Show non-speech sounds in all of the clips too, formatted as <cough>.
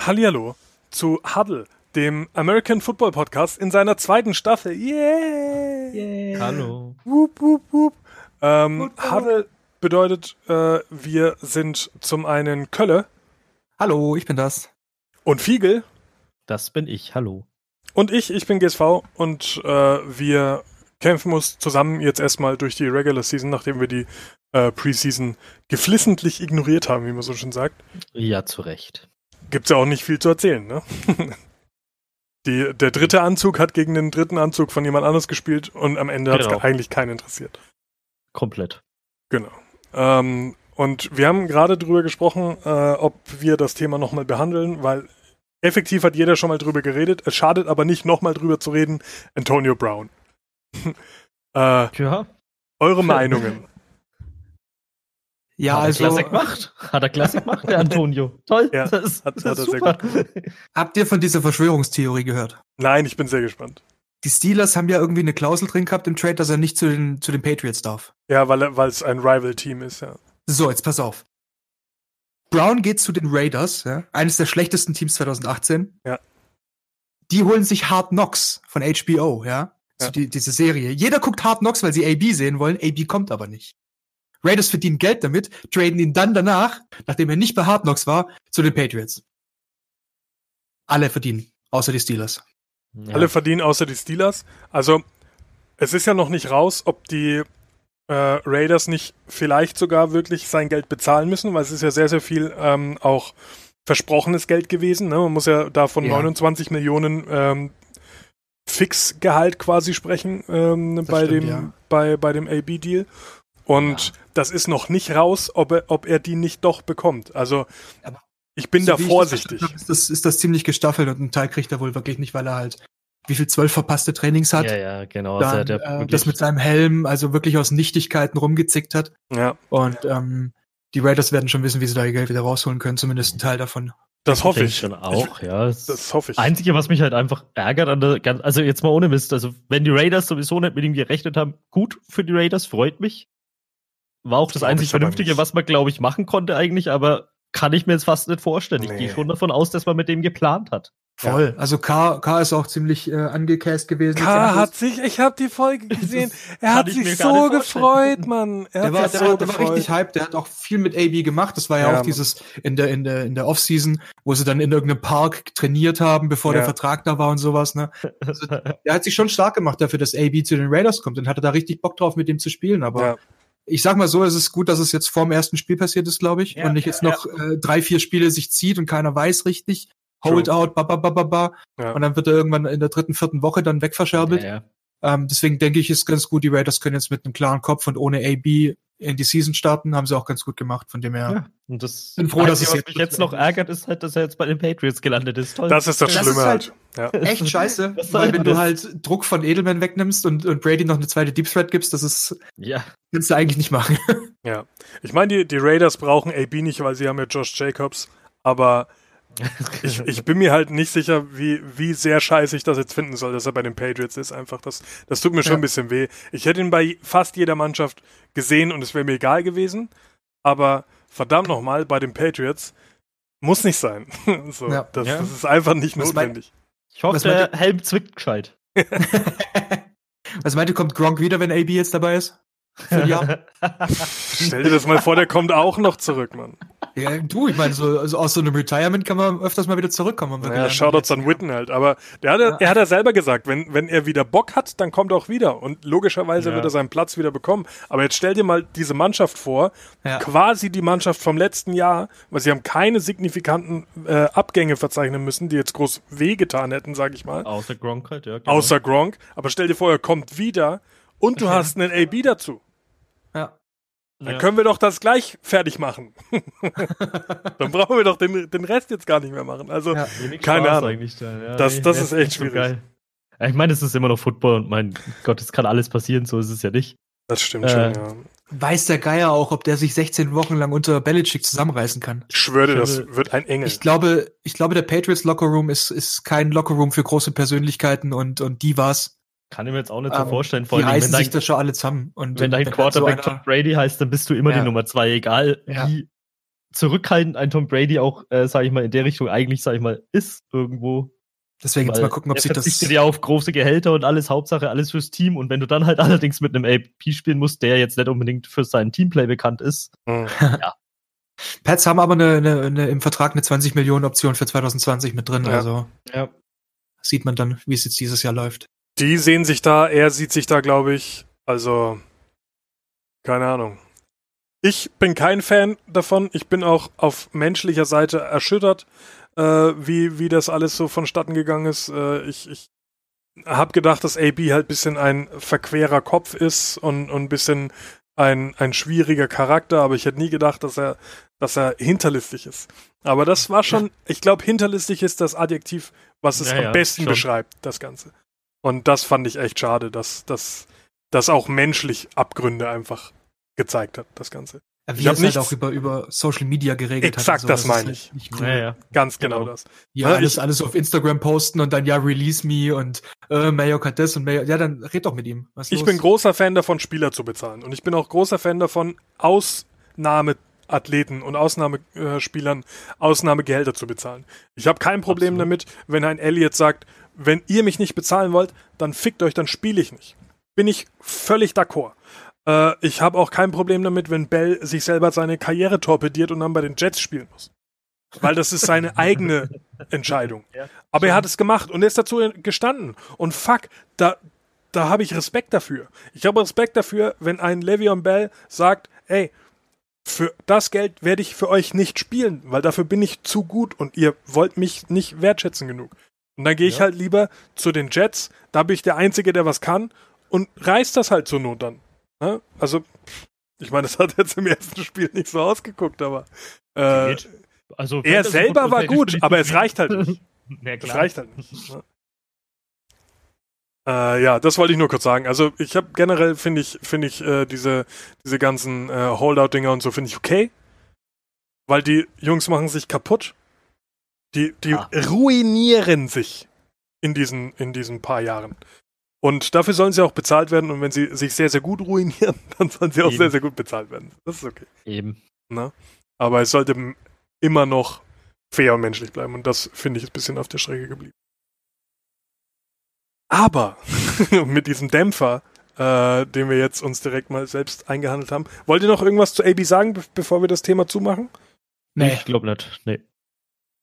Hallihallo zu Huddle, dem American Football Podcast in seiner zweiten Staffel. Yeah! yeah. Hallo. Woop, woop, woop. Ähm, Huddle bedeutet, äh, wir sind zum einen Kölle. Hallo, ich bin das. Und Fiegel. Das bin ich, hallo. Und ich, ich bin GSV und äh, wir kämpfen uns zusammen jetzt erstmal durch die Regular Season, nachdem wir die äh, Preseason geflissentlich ignoriert haben, wie man so schön sagt. Ja, zu Recht. Gibt's ja auch nicht viel zu erzählen, ne? <laughs> die, der dritte Anzug hat gegen den dritten Anzug von jemand anders gespielt und am Ende genau. hat es eigentlich keinen interessiert. Komplett. Genau. Ähm, und wir haben gerade drüber gesprochen, äh, ob wir das Thema nochmal behandeln, weil effektiv hat jeder schon mal drüber geredet. Es schadet aber nicht, nochmal drüber zu reden. Antonio Brown. <laughs> äh, ja. Eure Meinungen. <laughs> Ja, hat also. Klassik gemacht. Hat er Klassik gemacht, der <laughs> Antonio. Toll. Ja, das, hat, das hat super. Habt ihr von dieser Verschwörungstheorie gehört? Nein, ich bin sehr gespannt. Die Steelers haben ja irgendwie eine Klausel drin gehabt im Trade, dass er nicht zu den, zu den Patriots darf. Ja, weil, weil es ein Rival-Team ist, ja. So, jetzt pass auf. Brown geht zu den Raiders, ja, eines der schlechtesten Teams 2018. Ja. Die holen sich Hard Knocks von HBO, ja. ja. So die, diese Serie. Jeder guckt Hard Knocks, weil sie AB sehen wollen. AB kommt aber nicht. Raiders verdienen Geld damit, traden ihn dann danach, nachdem er nicht bei Hard Knocks war, zu den Patriots. Alle verdienen, außer die Steelers. Ja. Alle verdienen außer die Steelers. Also, es ist ja noch nicht raus, ob die äh, Raiders nicht vielleicht sogar wirklich sein Geld bezahlen müssen, weil es ist ja sehr, sehr viel ähm, auch versprochenes Geld gewesen. Ne? Man muss ja da von ja. 29 Millionen ähm, Fixgehalt quasi sprechen ähm, bei, stimmt, dem, ja. bei, bei dem AB-Deal. Und ja. das ist noch nicht raus, ob er, ob er die nicht doch bekommt. Also ich bin so da vorsichtig. Hab, ist, das, ist das ziemlich gestaffelt und ein Teil kriegt er wohl wirklich nicht, weil er halt wie viel zwölf verpasste Trainings hat. Ja, ja, genau. Dann, also äh, das mit seinem Helm, also wirklich aus Nichtigkeiten rumgezickt hat. Ja. Und ähm, die Raiders werden schon wissen, wie sie da ihr Geld wieder rausholen können, zumindest ein Teil davon. Das hoffe ich. schon auch, ja. Das, das hoffe ich. Einzige, was mich halt einfach ärgert an der, also jetzt mal ohne Mist, also wenn die Raiders sowieso nicht mit ihm gerechnet haben, gut für die Raiders, freut mich. War auch das, das einzig Vernünftige, was man, glaube ich, machen konnte eigentlich, aber kann ich mir jetzt fast nicht vorstellen. Nee. Ich gehe schon davon aus, dass man mit dem geplant hat. Voll. Ja. Also K, K ist auch ziemlich äh, angecast gewesen. K hat sich, ich habe die Folge <laughs> gesehen, er hat sich so gefreut, Mann. <laughs> Er der, war, der, so war, der war richtig hyped, der hat auch viel mit AB gemacht. Das war ja, ja auch Mann. dieses in der in der in der Offseason, wo sie dann in irgendeinem Park trainiert haben, bevor ja. der Vertrag da war und sowas. Ne? Also, <laughs> er hat sich schon stark gemacht dafür, dass AB zu den Raiders kommt und hatte da richtig Bock drauf, mit dem zu spielen. Aber ich sag mal so, es ist gut, dass es jetzt vor dem ersten Spiel passiert ist, glaube ich, ja, und nicht jetzt ja, noch äh, drei, vier Spiele sich zieht und keiner weiß richtig. Holdout, ba, ba, ba, ba, ba. Ja. Und dann wird er irgendwann in der dritten, vierten Woche dann wegverscherbelt. Ja, ähm, deswegen denke ich, ist ganz gut, die Raiders können jetzt mit einem klaren Kopf und ohne AB in die Season starten, haben sie auch ganz gut gemacht, von dem her. Ja, und das bin froh, dass es was mich jetzt noch ärgert, ist halt, dass er jetzt bei den Patriots gelandet ist. Toll. Das ist das, das Schlimme ist halt. halt. Ja. Echt scheiße, <laughs> weil wenn du halt Druck von Edelman wegnimmst und, und Brady noch eine zweite Deep Threat gibst, das ist, ja. kannst du eigentlich nicht machen. <laughs> Ja. Ich meine, die, die Raiders brauchen AB nicht, weil sie haben ja Josh Jacobs, aber <laughs> ich, ich bin mir halt nicht sicher, wie, wie sehr scheiße ich das jetzt finden soll, dass er bei den Patriots ist. Einfach, das, das tut mir schon ja. ein bisschen weh. Ich hätte ihn bei fast jeder Mannschaft gesehen und es wäre mir egal gewesen. Aber verdammt nochmal, bei den Patriots muss nicht sein. <laughs> so, ja. Das, ja. das, ist einfach nicht Was notwendig. Mein, ich hoffe, Was der Helm zwickt gescheit. <laughs> Was meint ihr, kommt Gronk wieder, wenn AB jetzt dabei ist? Stell dir das mal vor, der kommt auch noch zurück, Mann. Ja, du, ich meine, so, also aus so einem Retirement kann man öfters mal wieder zurückkommen. Ja, Shoutouts an Witten halt. Aber der hat, ja. er hat ja selber gesagt, wenn, wenn er wieder Bock hat, dann kommt er auch wieder. Und logischerweise ja. wird er seinen Platz wieder bekommen. Aber jetzt stell dir mal diese Mannschaft vor, ja. quasi die Mannschaft vom letzten Jahr, weil sie haben keine signifikanten äh, Abgänge verzeichnen müssen, die jetzt groß wehgetan hätten, sag ich mal. Außer Gronk halt, ja. Genau. Außer Gronk. Aber stell dir vor, er kommt wieder und du hast einen AB dazu. Ja. Dann ja. können wir doch das gleich fertig machen. <laughs> dann brauchen wir doch den, den Rest jetzt gar nicht mehr machen. Also, ja, keine Spaß Ahnung. Ja, das das ist echt schwierig. So ich meine, es ist immer noch Football und mein Gott, es kann alles passieren, so ist es ja nicht. Das stimmt äh, schon, ja. Weiß der Geier auch, ob der sich 16 Wochen lang unter Belichick zusammenreißen kann? Ich schwöre, das wird ein Engel. Ich glaube, ich glaube, der Patriots Lockerroom ist, ist kein Lockerroom für große Persönlichkeiten und, und Divas. Kann ich mir jetzt auch nicht so um, ähm, vorstellen. Vor die allem, reißen sich das schon alle zusammen. Und wenn dein Quarterback so Tom Brady heißt, dann bist du immer ja. die Nummer zwei, egal ja. wie zurückhaltend ein Tom Brady auch, äh, sage ich mal, in der Richtung eigentlich, sage ich mal, ist irgendwo. Deswegen jetzt mal gucken, ob sich das. verzichtet ja auf große Gehälter und alles, Hauptsache alles fürs Team. Und wenn du dann halt allerdings mit einem AP spielen musst, der jetzt nicht unbedingt für seinen Teamplay bekannt ist, mhm. ja. <laughs> Pets haben aber eine, eine, eine, im Vertrag eine 20 Millionen Option für 2020 mit drin. Ja. Also ja. sieht man dann, wie es jetzt dieses Jahr läuft. Die sehen sich da, er sieht sich da, glaube ich, also keine Ahnung. Ich bin kein Fan davon. Ich bin auch auf menschlicher Seite erschüttert, äh, wie, wie das alles so vonstatten gegangen ist. Äh, ich ich habe gedacht, dass AB halt ein bisschen ein verquerer Kopf ist und, und ein bisschen ein, ein schwieriger Charakter, aber ich hätte nie gedacht, dass er, dass er hinterlistig ist. Aber das war schon, <laughs> ich glaube, hinterlistig ist das Adjektiv, was es ja, am ja, besten schon. beschreibt, das Ganze. Und das fand ich echt schade, dass, dass auch menschlich Abgründe einfach gezeigt hat, das Ganze. Ja, wie ich es halt auch über, über Social Media geregelt exakt hat. Exakt, das meine ich. Cool. Ja, ja. Ganz genau, genau, das. Ja, ja alles, ich, alles auf Instagram posten und dann ja, release me und äh, Mayock hat das und Mayock, ja, dann red doch mit ihm. Was ich los? bin großer Fan davon, Spieler zu bezahlen. Und ich bin auch großer Fan davon, Ausnahmeathleten und Ausnahmespielern Ausnahmegehälter zu bezahlen. Ich habe kein Problem Absolut. damit, wenn ein Elliot sagt, wenn ihr mich nicht bezahlen wollt, dann fickt euch, dann spiele ich nicht. Bin ich völlig d'accord. Äh, ich habe auch kein Problem damit, wenn Bell sich selber seine Karriere torpediert und dann bei den Jets spielen muss. Weil das ist seine <laughs> eigene Entscheidung. Aber er hat es gemacht und er ist dazu gestanden. Und fuck, da, da habe ich Respekt dafür. Ich habe Respekt dafür, wenn ein Le'Veon Bell sagt, ey, für das Geld werde ich für euch nicht spielen, weil dafür bin ich zu gut und ihr wollt mich nicht wertschätzen genug. Und dann gehe ich ja. halt lieber zu den Jets, da bin ich der Einzige, der was kann und reißt das halt zur Not dann. Ne? Also, ich meine, das hat jetzt im ersten Spiel nicht so ausgeguckt, aber äh, also, er selber war gut, aber es reicht halt nicht. <laughs> ja, es reicht halt nicht. Ne? Äh, ja, das wollte ich nur kurz sagen. Also ich habe generell finde ich finde ich äh, diese diese ganzen äh, Holdout-Dinger und so finde ich okay, weil die Jungs machen sich kaputt. Die die ah. ruinieren sich in diesen in diesen paar Jahren. Und dafür sollen sie auch bezahlt werden. Und wenn sie sich sehr, sehr gut ruinieren, <laughs> dann sollen sie auch Eben. sehr, sehr gut bezahlt werden. Das ist okay. Eben. Na? Aber es sollte immer noch fair und menschlich bleiben. Und das finde ich ein bisschen auf der Strecke geblieben. Aber <laughs> mit diesem Dämpfer, äh, den wir jetzt uns direkt mal selbst eingehandelt haben, wollt ihr noch irgendwas zu AB sagen, be bevor wir das Thema zumachen? Nee, ich glaube nicht. Nee.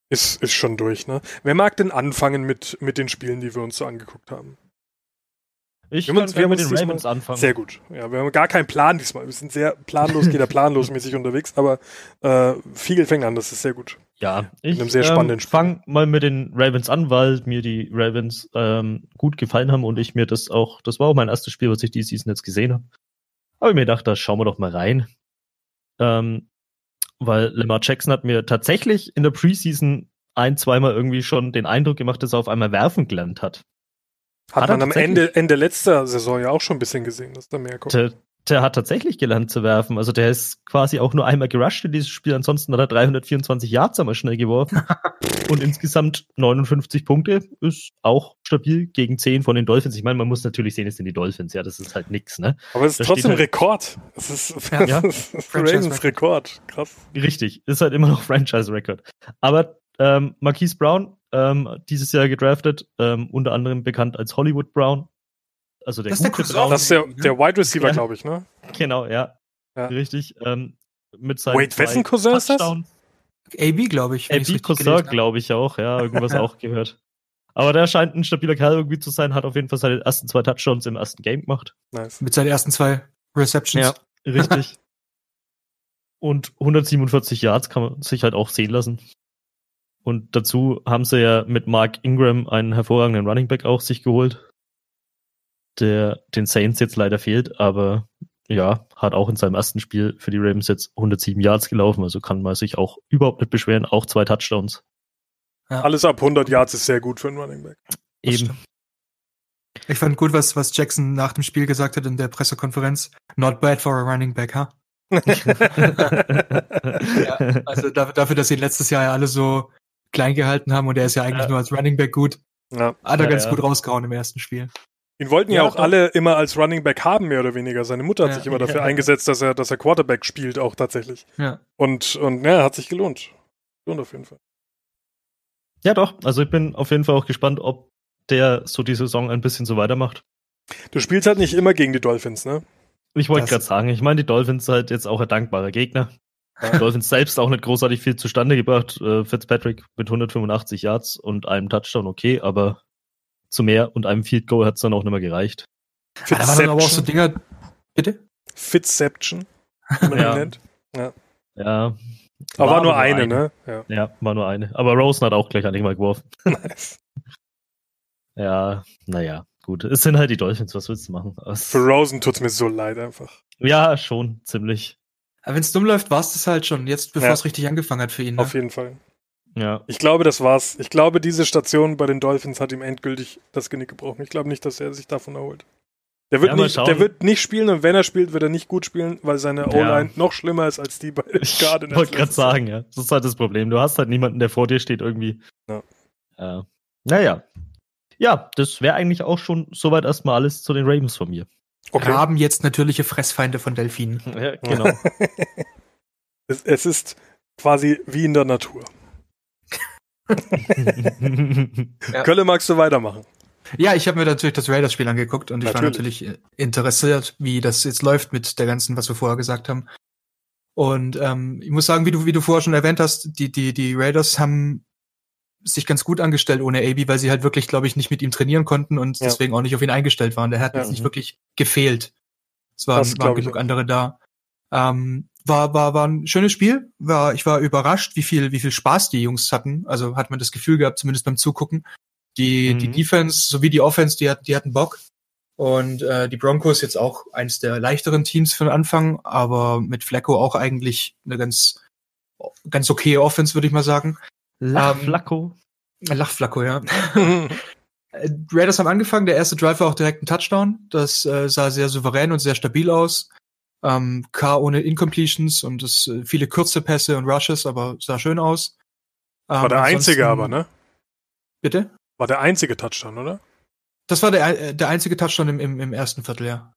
Ist, ist schon durch, ne? Wer mag denn anfangen mit, mit den Spielen, die wir uns so angeguckt haben? Ich wir kann wir mit den Ravens anfangen. Sehr gut. Ja, wir haben gar keinen Plan diesmal. Wir sind sehr planlos, geht er planlos mäßig unterwegs, aber äh, viel fängt an, das ist sehr gut. Ja, ich einem sehr spannenden ähm, fange mal mit den Ravens an, weil mir die Ravens ähm, gut gefallen haben und ich mir das auch, das war auch mein erstes Spiel, was ich die Season jetzt gesehen habe. Aber ich mir gedacht, da schauen wir doch mal rein. Ähm, weil Lamar Jackson hat mir tatsächlich in der Preseason ein, zweimal irgendwie schon den Eindruck gemacht, dass er auf einmal werfen gelernt hat. Hat, hat man am Ende, Ende letzter Saison ja auch schon ein bisschen gesehen, dass da mehr kommt. Der, hat tatsächlich gelernt zu werfen. Also der ist quasi auch nur einmal gerusht in dieses Spiel. Ansonsten hat er 324 Yards einmal schnell geworfen. <laughs> und insgesamt 59 Punkte ist auch stabil gegen 10 von den Dolphins. Ich meine, man muss natürlich sehen, es sind die Dolphins. Ja, das ist halt nix, ne? Aber es ist da trotzdem halt, Rekord. Es ist, ja, <laughs> ja. Ravens Rekord. Krass. Richtig. Ist halt immer noch <laughs> Franchise-Rekord. Aber ähm, Marquise Brown ähm, dieses Jahr gedraftet, ähm, unter anderem bekannt als Hollywood Brown. Also der das ist der Brown. Das ist der, der Wide Receiver, ja. glaube ich, ne? Genau, ja. ja. Richtig. Ähm, mit seinen Wait, wessen Cousin ist das? AB, glaube ich. AB Cousin, glaube ich auch, ja. Irgendwas <laughs> auch gehört. Aber der scheint ein stabiler Kerl irgendwie zu sein, hat auf jeden Fall seine ersten zwei Touchdowns im ersten Game gemacht. Nice. Mit seinen ersten zwei Receptions. Ja, richtig. <laughs> Und 147 Yards kann man sich halt auch sehen lassen. Und dazu haben sie ja mit Mark Ingram einen hervorragenden Running Back auch sich geholt, der den Saints jetzt leider fehlt, aber ja, hat auch in seinem ersten Spiel für die Ravens jetzt 107 Yards gelaufen, also kann man sich auch überhaupt nicht beschweren, auch zwei Touchdowns. Ja. Alles ab 100 Yards ist sehr gut für einen Running Back. Eben. Ich fand gut, was, was Jackson nach dem Spiel gesagt hat in der Pressekonferenz. Not bad for a running back, huh? <laughs> ja, also dafür, dass sie letztes Jahr ja alle so klein gehalten haben und er ist ja eigentlich ja. nur als Running Back gut. Ja. Hat er ja, ganz gut rausgehauen im ersten Spiel. Ihn wollten ja, ja auch doch. alle immer als Running Back haben, mehr oder weniger. Seine Mutter hat ja, sich immer dafür ja, eingesetzt, dass er, dass er Quarterback spielt, auch tatsächlich. Ja. Und, und ja, hat sich gelohnt. Lohnt auf jeden Fall. Ja, doch. Also ich bin auf jeden Fall auch gespannt, ob der so die Saison ein bisschen so weitermacht. Du spielst halt nicht immer gegen die Dolphins, ne? Ich wollte gerade sagen, ich meine, die Dolphins sind halt jetzt auch ein dankbarer Gegner. Die Dolphins selbst auch nicht großartig viel zustande gebracht. Äh, Fitzpatrick mit 185 Yards und einem Touchdown okay, aber zu mehr und einem Field Goal hat es dann auch nicht mehr gereicht. Ja, da waren dann aber auch so Dinger. Bitte? Man <laughs> ja. nennt. Ja. ja. Aber war, nur eine, eine, ne? Ja. ja. war nur eine. Aber Rosen hat auch gleich an mal geworfen. <laughs> Nice. ja, naja, gut. Es sind halt die Dolphins, was willst du machen? Es Für Rosen tut's mir so leid einfach. Ja, schon, ziemlich. Aber wenn es dumm läuft, war es das halt schon, jetzt bevor es richtig angefangen hat für ihn. Ne? Auf jeden Fall. Ja. Ich glaube, das war's. Ich glaube, diese Station bei den Dolphins hat ihm endgültig das Genick gebrochen. Ich glaube nicht, dass er sich davon erholt. Der wird, ja, nicht, der wird nicht spielen und wenn er spielt, wird er nicht gut spielen, weil seine O-Line noch schlimmer ist als die bei gerade. Ich wollte gerade sagen, ja. Das ist halt das Problem. Du hast halt niemanden, der vor dir steht irgendwie. Ja. Äh, naja. Ja, das wäre eigentlich auch schon soweit erstmal alles zu den Ravens von mir. Okay. Wir haben jetzt natürliche Fressfeinde von Delfinen. Ja, genau. <laughs> es, es ist quasi wie in der Natur. Ja. Kölle, magst du weitermachen? Ja, ich habe mir natürlich das Raiders-Spiel angeguckt und ich natürlich. war natürlich äh, interessiert, wie das jetzt läuft mit der ganzen, was wir vorher gesagt haben. Und ähm, ich muss sagen, wie du, wie du vorher schon erwähnt hast, die, die, die Raiders haben sich ganz gut angestellt ohne AB, weil sie halt wirklich, glaube ich, nicht mit ihm trainieren konnten und ja. deswegen auch nicht auf ihn eingestellt waren. Der hat ja, jetzt nicht mhm. wirklich gefehlt. Es waren, waren genug andere da. Ähm, war, war, war ein schönes Spiel. War, ich war überrascht, wie viel, wie viel Spaß die Jungs hatten. Also hat man das Gefühl gehabt, zumindest beim Zugucken. Die, mhm. die Defense sowie die Offense, die, die hatten Bock. Und äh, die Broncos jetzt auch eins der leichteren Teams für den Anfang, aber mit Flacco auch eigentlich eine ganz, ganz okay Offense, würde ich mal sagen. Lachflacco. Ähm, Lachflacco, ja. Raiders haben angefangen, der erste Drive war auch direkt ein Touchdown. Das äh, sah sehr souverän und sehr stabil aus. Ähm, K ohne Incompletions und es, äh, viele kurze Pässe und Rushes, aber sah schön aus. Ähm, war der einzige aber, ne? Bitte? War der einzige Touchdown, oder? Das war der, äh, der einzige Touchdown im, im, im ersten Viertel, ja.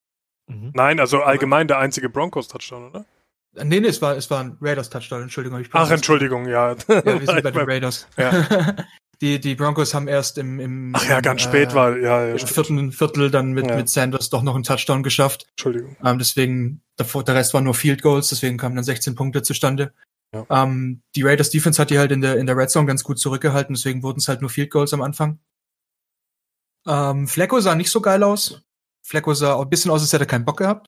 Mhm. Nein, also allgemein der einzige Broncos-Touchdown, oder? Nee, nee, es war, es war ein Raiders-Touchdown, Entschuldigung. Ich Ach, Entschuldigung, ja. Ja, wir sind <laughs> bei den Raiders. Ja. <laughs> Die, die Broncos haben erst im, im Ach ja, ganz äh, spät war, ja, ja. Im vierten Viertel dann mit, ja. mit Sanders doch noch einen Touchdown geschafft. Entschuldigung. Ähm, deswegen, davor, der Rest waren nur Field Goals, deswegen kamen dann 16 Punkte zustande. Ja. Ähm, die Raiders Defense hat die halt in der, in der Red Zone ganz gut zurückgehalten, deswegen wurden es halt nur Field Goals am Anfang. Ähm, Flecko sah nicht so geil aus. Flecko sah auch ein bisschen aus, als hätte er keinen Bock gehabt.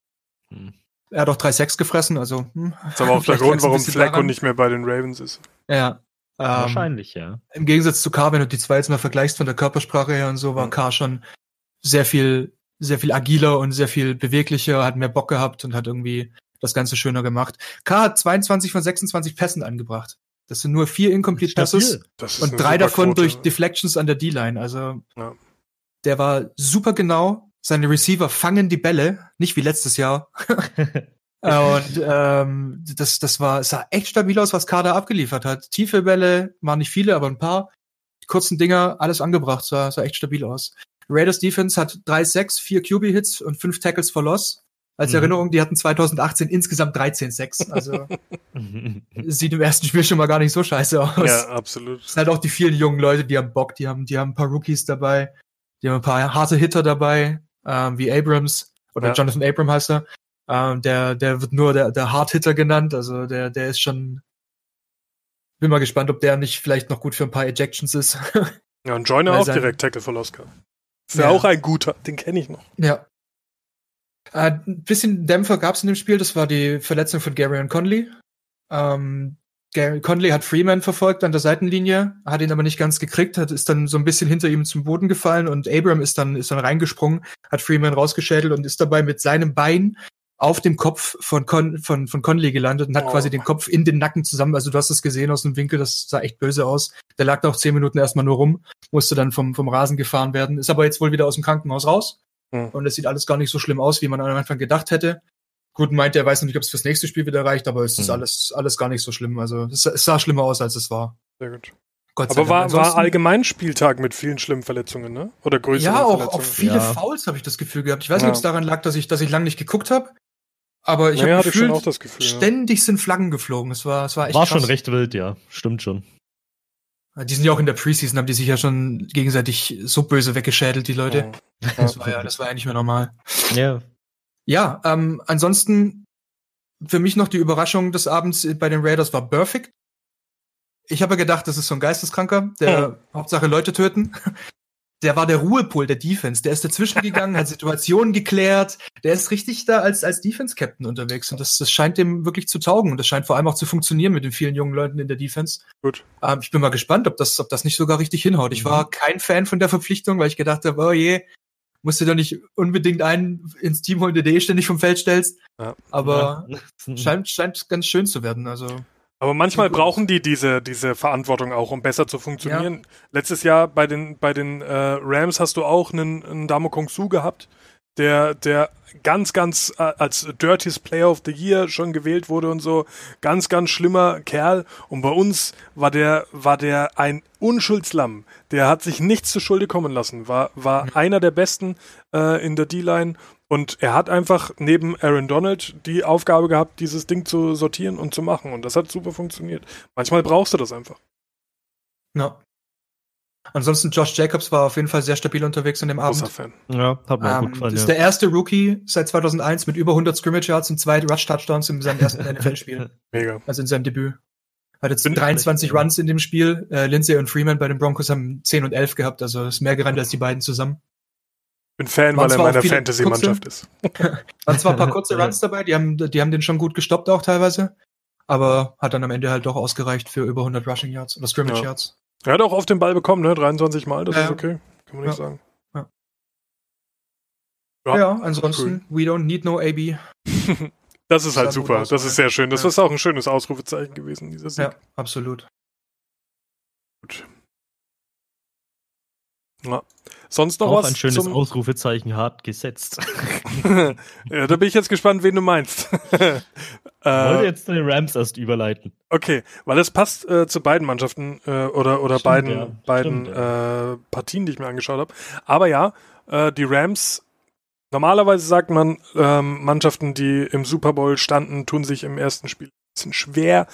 Hm. Er hat auch drei Sex gefressen, also. Hm, das ist aber auch <laughs> der Grund, warum Flecko nicht mehr bei den Ravens ist. Ja. Ähm, Wahrscheinlich, ja. Im Gegensatz zu K, wenn du die zwei jetzt mal vergleichst von der Körpersprache her und so, war mhm. K schon sehr viel, sehr viel agiler und sehr viel beweglicher, hat mehr Bock gehabt und hat irgendwie das Ganze schöner gemacht. K hat 22 von 26 Pässen angebracht. Das sind nur vier Incomplete Passes und drei davon Quote. durch Deflections an der D-Line. Also ja. der war super genau. Seine Receiver fangen die Bälle, nicht wie letztes Jahr. <laughs> Und ähm, das, das war, es sah echt stabil aus, was Kader abgeliefert hat. Tiefe Bälle, waren nicht viele, aber ein paar. Die kurzen Dinger, alles angebracht, sah, sah echt stabil aus. Raiders Defense hat 3-6, 4 QB-Hits und 5 Tackles for Loss. Als mhm. Erinnerung, die hatten 2018 insgesamt 13-6. Also <laughs> sieht im ersten Spiel schon mal gar nicht so scheiße aus. Ja, absolut. Es sind halt auch die vielen jungen Leute, die haben Bock, die haben, die haben ein paar Rookies dabei, die haben ein paar harte Hitter dabei, ähm, wie Abrams oder ja. Jonathan Abram heißt er. Ähm, der, der wird nur der, der Hard-Hitter genannt, also der, der ist schon. Bin mal gespannt, ob der nicht vielleicht noch gut für ein paar Ejections ist. <laughs> ja, und Joyner auch direkt Tackle for Loss kann. Ist ja auch ein guter, den kenne ich noch. Ja. Äh, ein bisschen Dämpfer gab es in dem Spiel, das war die Verletzung von Gary und Conley. Ähm, Gary Conley hat Freeman verfolgt an der Seitenlinie, hat ihn aber nicht ganz gekriegt, hat, ist dann so ein bisschen hinter ihm zum Boden gefallen und Abram ist dann, ist dann reingesprungen, hat Freeman rausgeschädelt und ist dabei mit seinem Bein auf dem Kopf von, Con, von, von Conley gelandet und hat oh. quasi den Kopf in den Nacken zusammen. Also du hast es gesehen aus dem Winkel, das sah echt böse aus. Der lag da auch zehn Minuten erstmal nur rum, musste dann vom, vom Rasen gefahren werden, ist aber jetzt wohl wieder aus dem Krankenhaus raus. Mhm. Und es sieht alles gar nicht so schlimm aus, wie man am Anfang gedacht hätte. Gut, meint er weiß noch nicht, ob es fürs nächste Spiel wieder reicht, aber es mhm. ist alles, alles gar nicht so schlimm. Also es, es sah schlimmer aus, als es war. Sehr gut. Gott sei Aber Dank. war, war allgemein Spieltag mit vielen schlimmen Verletzungen, ne? Oder größeren Ja, auch, Verletzungen. auch viele ja. Fouls habe ich das Gefühl gehabt. Ich weiß nicht, ob es daran lag, dass ich, dass ich lange nicht geguckt habe. Aber ich naja, habe gefühlt, auch das Gefühl, ständig ja. sind Flaggen geflogen. Es war, es war echt War krass. schon recht wild, ja. Stimmt schon. Die sind ja auch in der Preseason, haben die sich ja schon gegenseitig so böse weggeschädelt, die Leute. Ja. <laughs> Das war ja, das war ja nicht mehr normal. Ja. Ja, ähm, ansonsten für mich noch die Überraschung des Abends bei den Raiders war Perfect. Ich habe gedacht, das ist so ein Geisteskranker, der ja. Hauptsache Leute töten. Der war der Ruhepol der Defense. Der ist dazwischen <laughs> gegangen, hat Situationen geklärt. Der ist richtig da als, als Defense-Captain unterwegs. Und das, das scheint dem wirklich zu taugen. Und das scheint vor allem auch zu funktionieren mit den vielen jungen Leuten in der Defense. Gut. Ähm, ich bin mal gespannt, ob das, ob das nicht sogar richtig hinhaut. Ich war mhm. kein Fan von der Verpflichtung, weil ich gedacht habe, oh je, musst du doch nicht unbedingt einen ins Team holen, der eh ständig vom Feld stellst. Ja. Aber ja. <laughs> scheint, scheint ganz schön zu werden. Also aber manchmal brauchen die diese, diese Verantwortung auch, um besser zu funktionieren. Ja. Letztes Jahr bei den, bei den äh, Rams hast du auch einen, einen Damo Kong Su gehabt, der, der ganz, ganz äh, als Dirtiest Player of the Year schon gewählt wurde und so. Ganz, ganz schlimmer Kerl. Und bei uns war der, war der ein Unschuldslamm. Der hat sich nichts zu Schulde kommen lassen. War, war mhm. einer der besten äh, in der D-Line und er hat einfach neben Aaron Donald die Aufgabe gehabt, dieses Ding zu sortieren und zu machen. Und das hat super funktioniert. Manchmal brauchst du das einfach. Ja. Ansonsten Josh Jacobs war auf jeden Fall sehr stabil unterwegs an dem Abend. Fan. Ja, hat mir ähm, gut gefallen. Das ist ja. der erste Rookie seit 2001 mit über 100 Scrimmage Yards und zwei Rush Touchdowns in seinem ersten <laughs> NFL-Spiel. Mega. Also in seinem Debüt. Hat jetzt Bin 23 Runs in dem Spiel. Äh, Lindsay und Freeman bei den Broncos haben 10 und 11 gehabt. Also ist mehr gerannt als die beiden zusammen. Bin Fan, weil er in meiner Fantasy-Mannschaft ist. <laughs> waren zwar ein paar kurze Runs dabei, die haben, die haben den schon gut gestoppt auch teilweise, aber hat dann am Ende halt doch ausgereicht für über 100 Rushing Yards oder Scrimmage ja. Yards. Er hat auch auf den Ball bekommen, ne? 23 Mal, das ja. ist okay. Kann man nicht ja. sagen. Ja, ja ansonsten, cool. we don't need no AB. <laughs> das ist halt super, das ist sehr schön. Das ist auch ein schönes Ausrufezeichen gewesen, dieser Sieg. Ja, absolut. Gut. Ja. Sonst noch Auch was? ein schönes zum... Ausrufezeichen hart gesetzt. <laughs> ja, da bin ich jetzt gespannt, wen du meinst. <laughs> Ich wollte jetzt zu den Rams erst überleiten. Okay, weil es passt äh, zu beiden Mannschaften äh, oder, oder Stimmt, beiden, ja. beiden Stimmt, ja. äh, Partien, die ich mir angeschaut habe. Aber ja, äh, die Rams, normalerweise sagt man, ähm, Mannschaften, die im Super Bowl standen, tun sich im ersten Spiel ein bisschen schwer.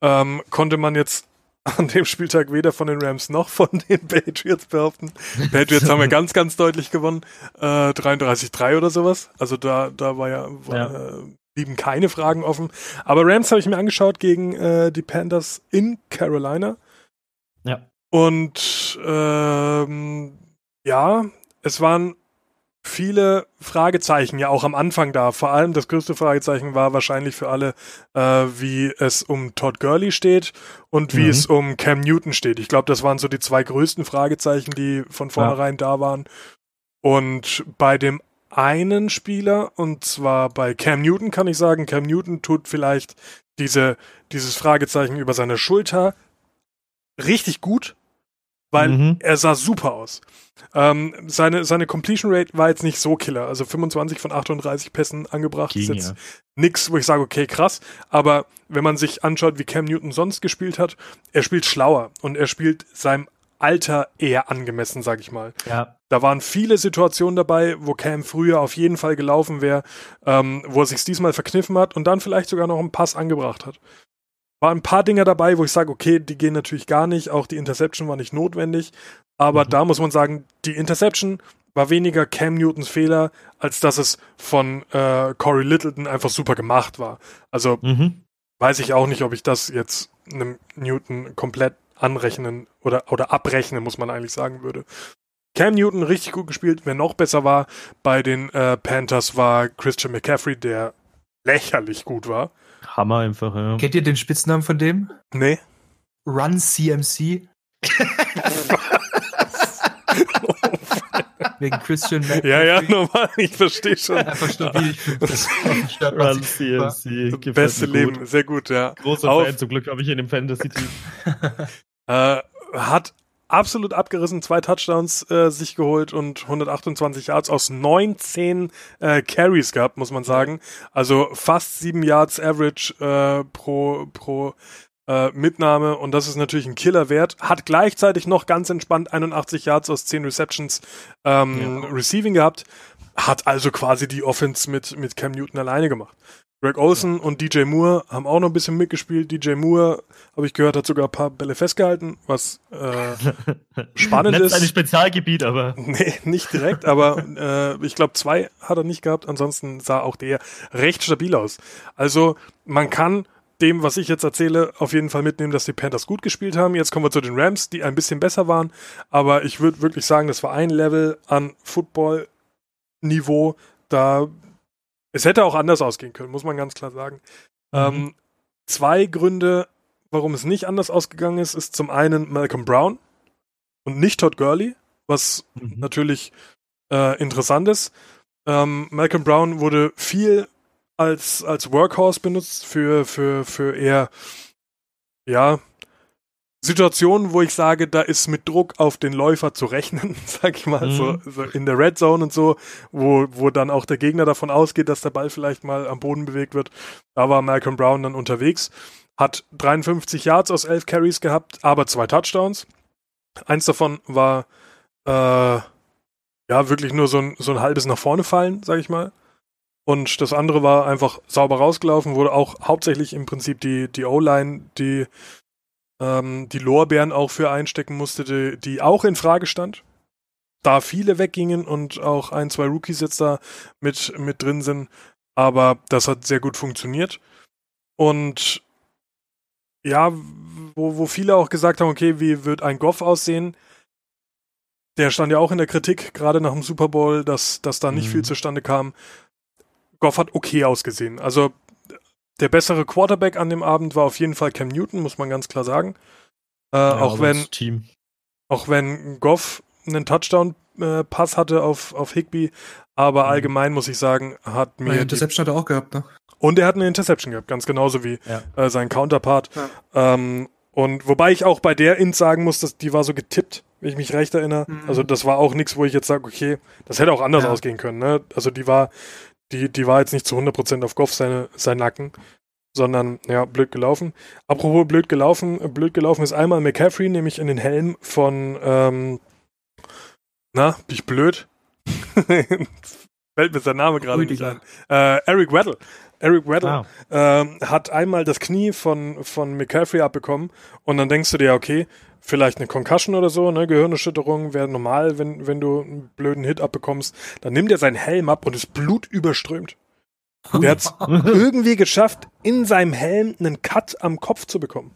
Ähm, konnte man jetzt an dem Spieltag weder von den Rams noch von den <laughs> Patriots behaupten. Patriots haben ja <laughs> ganz, ganz deutlich gewonnen. Äh, 33-3 oder sowas. Also da, da war ja, war, ja. Äh, blieben keine Fragen offen. Aber Rams habe ich mir angeschaut gegen äh, die Panthers in Carolina. Ja. Und ähm, ja, es waren viele Fragezeichen ja auch am Anfang da. Vor allem das größte Fragezeichen war wahrscheinlich für alle, äh, wie es um Todd Gurley steht und wie mhm. es um Cam Newton steht. Ich glaube, das waren so die zwei größten Fragezeichen, die von vornherein ja. da waren. Und bei dem einen Spieler, und zwar bei Cam Newton, kann ich sagen, Cam Newton tut vielleicht diese, dieses Fragezeichen über seine Schulter richtig gut, weil mhm. er sah super aus. Ähm, seine, seine Completion Rate war jetzt nicht so killer. Also 25 von 38 Pässen angebracht. Ging, ist jetzt ja. nix, wo ich sage, okay, krass. Aber wenn man sich anschaut, wie Cam Newton sonst gespielt hat, er spielt schlauer und er spielt seinem Alter eher angemessen, sag ich mal. Ja. Da waren viele Situationen dabei, wo Cam früher auf jeden Fall gelaufen wäre, ähm, wo er sich diesmal verkniffen hat und dann vielleicht sogar noch einen Pass angebracht hat. War ein paar Dinge dabei, wo ich sage, okay, die gehen natürlich gar nicht. Auch die Interception war nicht notwendig. Aber mhm. da muss man sagen, die Interception war weniger Cam Newtons Fehler, als dass es von äh, Corey Littleton einfach super gemacht war. Also mhm. weiß ich auch nicht, ob ich das jetzt einem Newton komplett anrechnen oder, oder abrechnen, muss man eigentlich sagen würde. Cam Newton richtig gut gespielt. Wer noch besser war bei den äh, Panthers war Christian McCaffrey, der lächerlich gut war. Hammer einfach, ja. Kennt ihr den Spitznamen von dem? Nee. Run CMC. <laughs> Wegen Christian McCaffrey. Ja, ja, normal, ich verstehe schon. Einfach stabil. <laughs> Run CMC. Beste Leben, gut. sehr gut, ja. Großer Auf. Fan, zum Glück habe ich ihn im Fantasy-Team. <laughs> äh, hat absolut abgerissen, zwei Touchdowns äh, sich geholt und 128 Yards aus 19 äh, Carries gehabt, muss man sagen. Also fast sieben Yards Average äh, pro, pro äh, Mitnahme und das ist natürlich ein Killerwert. Hat gleichzeitig noch ganz entspannt 81 Yards aus 10 Receptions ähm, ja. Receiving gehabt. Hat also quasi die Offense mit, mit Cam Newton alleine gemacht. Greg Olsen ja. und DJ Moore haben auch noch ein bisschen mitgespielt. DJ Moore, habe ich gehört, hat sogar ein paar Bälle festgehalten, was äh, <laughs> spannend ist. ein Spezialgebiet, aber. <laughs> Nee, nicht direkt, aber äh, ich glaube, zwei hat er nicht gehabt. Ansonsten sah auch der recht stabil aus. Also man kann dem, was ich jetzt erzähle, auf jeden Fall mitnehmen, dass die Panthers gut gespielt haben. Jetzt kommen wir zu den Rams, die ein bisschen besser waren. Aber ich würde wirklich sagen, das war ein Level an Football-Niveau. Da es hätte auch anders ausgehen können, muss man ganz klar sagen. Mhm. Ähm, zwei Gründe, warum es nicht anders ausgegangen ist, ist zum einen Malcolm Brown und nicht Todd Gurley, was mhm. natürlich äh, interessant ist. Ähm, Malcolm Brown wurde viel als, als Workhorse benutzt für, für, für eher, ja, Situationen, wo ich sage, da ist mit Druck auf den Läufer zu rechnen, <laughs> sag ich mal, mhm. so, so, in der Red Zone und so, wo, wo dann auch der Gegner davon ausgeht, dass der Ball vielleicht mal am Boden bewegt wird. Da war Malcolm Brown dann unterwegs, hat 53 Yards aus 11 Carries gehabt, aber zwei Touchdowns. Eins davon war äh, ja wirklich nur so ein, so ein halbes nach vorne fallen, sag ich mal. Und das andere war einfach sauber rausgelaufen, wurde auch hauptsächlich im Prinzip die, die O-Line, die ähm, die Lorbeeren auch für einstecken musste, die, die auch in Frage stand. Da viele weggingen und auch ein, zwei Rookies jetzt da mit, mit drin sind. Aber das hat sehr gut funktioniert. Und ja, wo, wo viele auch gesagt haben, okay, wie wird ein Goff aussehen? Der stand ja auch in der Kritik, gerade nach dem Super Bowl, dass, dass da nicht mhm. viel zustande kam. Goff hat okay ausgesehen. Also der bessere Quarterback an dem Abend war auf jeden Fall Cam Newton, muss man ganz klar sagen. Äh, ja, auch wenn Team. auch wenn Goff einen Touchdown-Pass hatte auf, auf Higby, aber mhm. allgemein muss ich sagen, hat mir. Eine Interception hat er auch gehabt, ne? Und er hat eine Interception gehabt, ganz genauso wie ja. äh, sein Counterpart. Ja. Ähm, und wobei ich auch bei der Int sagen muss, dass die war so getippt, wenn ich mich recht erinnere. Mhm. Also das war auch nichts, wo ich jetzt sage, okay, das hätte auch anders ja. ausgehen können. Ne? Also die war die, die war jetzt nicht zu 100% auf Goff seine, sein Nacken, sondern, ja, blöd gelaufen. Apropos blöd gelaufen, blöd gelaufen ist einmal McCaffrey, nämlich in den Helm von, ähm, na, bin ich blöd? <laughs> Fällt mir sein Name gerade nicht ein. Äh, Eric Weddle. Eric Weddle ah. ähm, hat einmal das Knie von, von McCaffrey abbekommen und dann denkst du dir, okay, vielleicht eine Concussion oder so, ne, Gehirnerschütterung wäre normal, wenn, wenn du einen blöden Hit abbekommst. Dann nimmt er seinen Helm ab und ist blutüberströmt. Der hat es <laughs> irgendwie geschafft, in seinem Helm einen Cut am Kopf zu bekommen.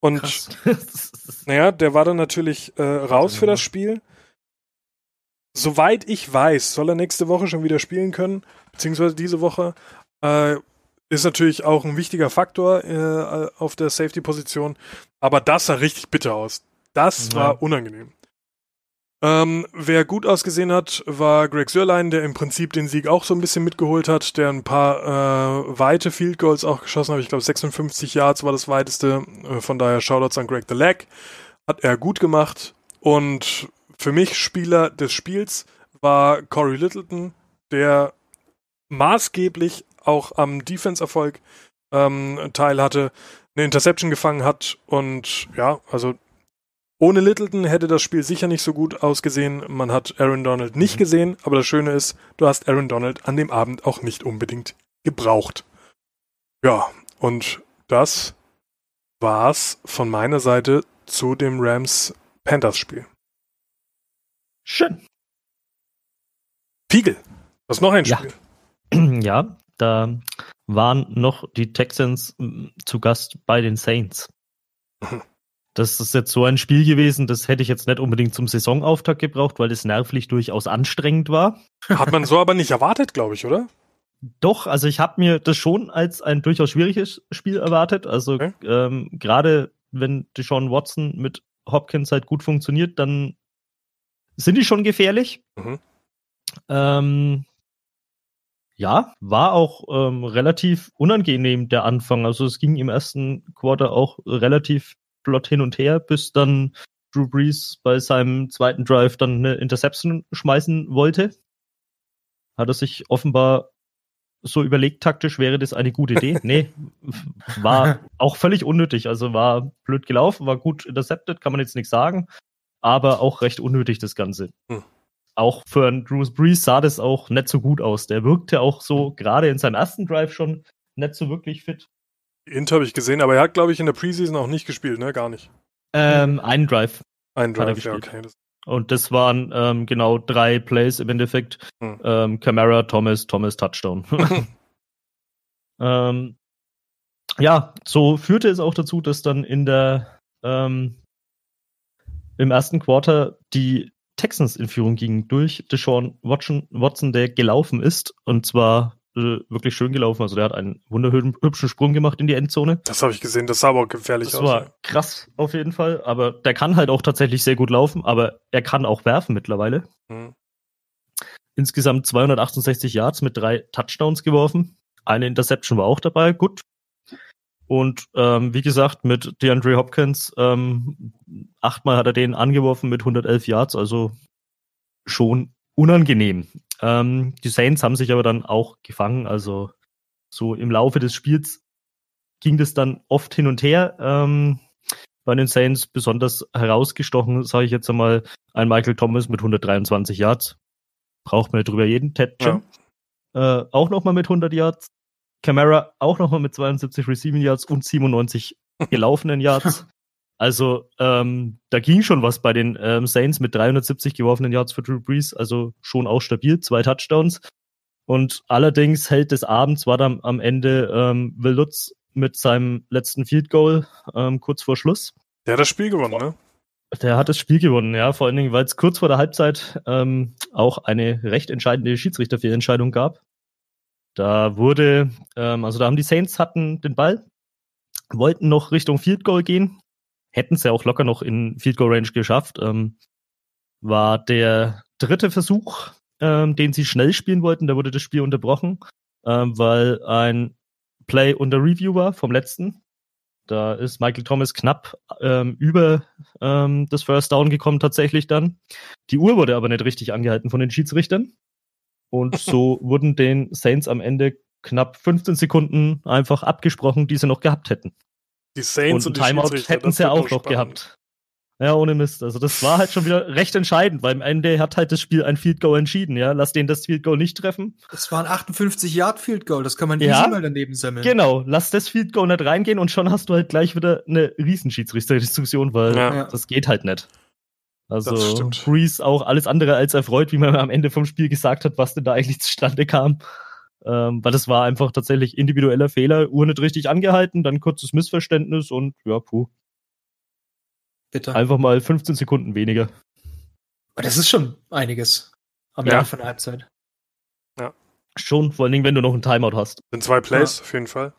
Und <laughs> naja, der war dann natürlich äh, raus für das Spiel. Soweit ich weiß, soll er nächste Woche schon wieder spielen können, beziehungsweise diese Woche. Äh, ist natürlich auch ein wichtiger Faktor äh, auf der Safety-Position. Aber das sah richtig bitter aus. Das ja. war unangenehm. Ähm, wer gut ausgesehen hat, war Greg Sörlein, der im Prinzip den Sieg auch so ein bisschen mitgeholt hat, der ein paar äh, weite Field Goals auch geschossen hat. Ich glaube, 56 Yards war das weiteste. Äh, von daher Shoutouts an Greg the Leg. Hat er gut gemacht. Und für mich Spieler des Spiels war Corey Littleton, der maßgeblich auch am Defense-Erfolg ähm, teil hatte, eine Interception gefangen hat und ja, also ohne Littleton hätte das Spiel sicher nicht so gut ausgesehen. Man hat Aaron Donald nicht mhm. gesehen, aber das Schöne ist, du hast Aaron Donald an dem Abend auch nicht unbedingt gebraucht. Ja, und das war's von meiner Seite zu dem Rams Panthers Spiel. Schön. Fiegel, was noch ein Spiel? Ja, <clears throat> ja da waren noch die Texans mm, zu Gast bei den Saints. Das ist jetzt so ein Spiel gewesen, das hätte ich jetzt nicht unbedingt zum Saisonauftakt gebraucht, weil es nervlich durchaus anstrengend war. Hat man so aber nicht erwartet, glaube ich, oder? Doch, also ich habe mir das schon als ein durchaus schwieriges Spiel erwartet. Also okay. ähm, gerade wenn Deshaun Watson mit Hopkins halt gut funktioniert, dann sind die schon gefährlich. Mhm. Ähm, ja, war auch ähm, relativ unangenehm der Anfang. Also es ging im ersten Quarter auch relativ flott hin und her, bis dann Drew Brees bei seinem zweiten Drive dann eine Interception schmeißen wollte. Hat er sich offenbar so überlegt taktisch, wäre das eine gute Idee. Nee, <laughs> war auch völlig unnötig. Also war blöd gelaufen, war gut intercepted, kann man jetzt nichts sagen, aber auch recht unnötig das Ganze. Hm. Auch für einen Bruce Brees sah das auch nicht so gut aus. Der wirkte auch so gerade in seinem ersten Drive schon nicht so wirklich fit. Int habe ich gesehen, aber er hat, glaube ich, in der Preseason auch nicht gespielt, ne? Gar nicht. Ähm, einen Drive. Einen Drive, ja, okay. Das und das waren ähm, genau drei Plays im Endeffekt. Hm. Ähm, Camara, Thomas, Thomas, Touchdown. <laughs> <laughs> ähm, ja, so führte es auch dazu, dass dann in der ähm, im ersten Quarter die Texans in Führung gingen durch Deshaun Watson, Watson, der gelaufen ist. Und zwar äh, wirklich schön gelaufen. Also der hat einen wunderhübschen Sprung gemacht in die Endzone. Das habe ich gesehen, das sah aber gefährlich das aus. Das war krass auf jeden Fall, aber der kann halt auch tatsächlich sehr gut laufen, aber er kann auch werfen mittlerweile. Mhm. Insgesamt 268 Yards mit drei Touchdowns geworfen. Eine Interception war auch dabei, gut. Und ähm, wie gesagt, mit DeAndre Hopkins, ähm, achtmal hat er den angeworfen mit 111 Yards, also schon unangenehm. Ähm, die Saints haben sich aber dann auch gefangen. Also so im Laufe des Spiels ging das dann oft hin und her. Ähm, bei den Saints besonders herausgestochen, sage ich jetzt einmal, ein Michael Thomas mit 123 Yards. Braucht man drüber jeden. Ted ja. äh, auch nochmal mit 100 Yards. Camara auch nochmal mit 72 Receiving Yards und 97 <laughs> gelaufenen Yards. Also ähm, da ging schon was bei den ähm, Saints mit 370 geworfenen Yards für Drew Brees, also schon auch stabil, zwei Touchdowns. Und allerdings hält des Abends war dann am Ende ähm, Will Lutz mit seinem letzten Field Goal ähm, kurz vor Schluss. Der hat das Spiel gewonnen, ne? Der hat das Spiel gewonnen, ja, vor allen Dingen, weil es kurz vor der Halbzeit ähm, auch eine recht entscheidende Schiedsrichterfehlentscheidung gab. Da wurde, ähm, also da haben die Saints hatten den Ball, wollten noch Richtung Field Goal gehen, hätten es ja auch locker noch in Field Goal Range geschafft. Ähm, war der dritte Versuch, ähm, den sie schnell spielen wollten. Da wurde das Spiel unterbrochen, ähm, weil ein Play unter Review war vom letzten. Da ist Michael Thomas knapp ähm, über ähm, das First Down gekommen tatsächlich dann. Die Uhr wurde aber nicht richtig angehalten von den Schiedsrichtern. Und <laughs> so wurden den Saints am Ende knapp 15 Sekunden einfach abgesprochen, die sie noch gehabt hätten. Die Saints und, und Timeout hätten sie ja auch noch gehabt. Ja, ohne Mist. Also das war halt schon wieder recht entscheidend, weil am Ende hat halt das Spiel ein Field Goal entschieden, ja. Lass den das Field Goal nicht treffen. Das war ein 58 Yard Field Goal, das kann man ja, easy mal daneben sammeln. Genau, lass das Field Goal nicht reingehen und schon hast du halt gleich wieder eine Riesenschiedsrichterdiskussion, weil ja. das geht halt nicht. Also Breeze auch alles andere als erfreut, wie man am Ende vom Spiel gesagt hat, was denn da eigentlich zustande kam. Ähm, weil das war einfach tatsächlich individueller Fehler, Uhr nicht richtig angehalten, dann kurzes Missverständnis und ja, puh. Bitte. Einfach mal 15 Sekunden weniger. Das ist schon einiges am ja. Ende von der Halbzeit. Ja. Schon, vor allen Dingen, wenn du noch einen Timeout hast. Sind zwei Plays, ja. auf jeden Fall.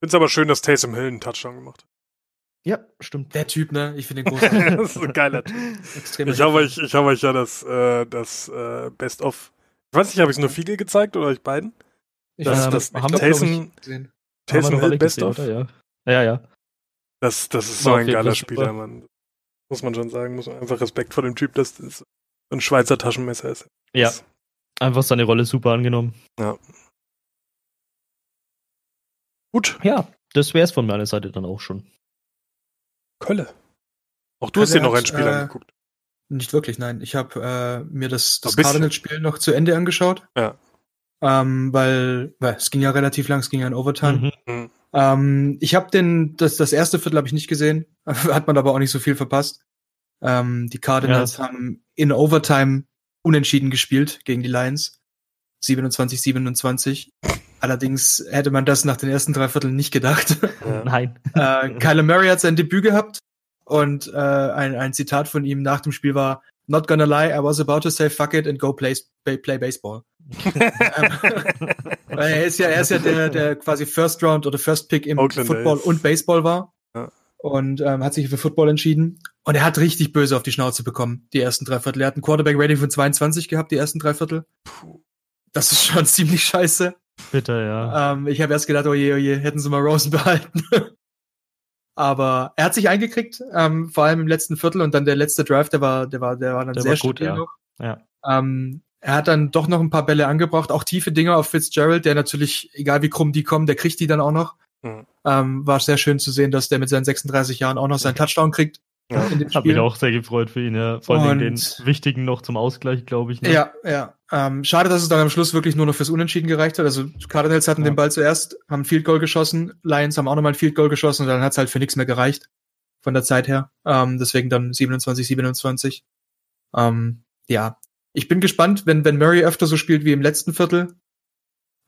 Find's aber schön, dass Taysom Hill einen Touchdown gemacht hat. Ja, stimmt. Der Typ, ne? Ich finde den <laughs> großartig. das ist ein geiler Typ. ich habe euch, ich hab euch ja das, äh, das äh, Best-of ich weiß nicht, habe ich es nur Fiegel gezeigt oder euch beiden? Ich das, ähm, das haben Taysom, Taysom Hill Best of? Ja. ja, ja. Das, das ist so ein geiler Spieler, Mann. Muss man schon sagen, muss man einfach Respekt vor dem Typ, dass das ein Schweizer Taschenmesser ist. Ja. Das, einfach seine Rolle super angenommen. Ja. Gut. Ja, das wäre es von meiner Seite dann auch schon. Kölle. Auch du Kölle hast dir noch ein Spiel äh, angeguckt. Nicht wirklich, nein. Ich habe äh, mir das, das Cardinals-Spiel noch zu Ende angeschaut. Ja. Ähm, weil, weil es ging ja relativ lang, es ging ja in Overtime. Mhm. mhm. Ähm, ich habe den, das, das erste Viertel habe ich nicht gesehen, <laughs> hat man aber auch nicht so viel verpasst. Ähm, die Cardinals ja. haben in Overtime unentschieden gespielt gegen die Lions. 27, 27. Allerdings hätte man das nach den ersten drei Vierteln nicht gedacht. Ja. Nein. <laughs> äh, Kyler Murray hat sein Debüt gehabt, und äh, ein, ein Zitat von ihm nach dem Spiel war, Not gonna lie, I was about to say fuck it and go play, play, baseball. <laughs> Weil er ist ja, er ist ja der, der quasi First Round oder First Pick im Oakland Football Days. und Baseball war. Ja. Und ähm, hat sich für Football entschieden. Und er hat richtig böse auf die Schnauze bekommen, die ersten drei Viertel. Er hat ein Quarterback-Rating von 22 gehabt, die ersten drei Viertel. Das ist schon <laughs> ziemlich scheiße. Bitte, ja. Ähm, ich habe erst gedacht, oh je, oh je, hätten sie mal Rosen behalten. <laughs> Aber er hat sich eingekriegt, ähm, vor allem im letzten Viertel und dann der letzte Drive, der war, der war, der war dann der sehr war gut, ja. noch. ja. Ähm, er hat dann doch noch ein paar Bälle angebracht, auch tiefe Dinger auf Fitzgerald, der natürlich, egal wie krumm die kommen, der kriegt die dann auch noch. Mhm. Ähm, war sehr schön zu sehen, dass der mit seinen 36 Jahren auch noch seinen Touchdown kriegt. Ja, in dem Hab mich auch sehr gefreut für ihn, ja. Vor allem den wichtigen noch zum Ausgleich, glaube ich. Ne? Ja, ja. Ähm, schade, dass es dann am Schluss wirklich nur noch fürs Unentschieden gereicht hat. Also Cardinals hatten ja. den Ball zuerst, haben Field Goal geschossen, Lions haben auch nochmal ein Field Goal geschossen und dann hat es halt für nichts mehr gereicht von der Zeit her. Ähm, deswegen dann 27, 27. Ähm, ja, ich bin gespannt, wenn, wenn Murray öfter so spielt wie im letzten Viertel,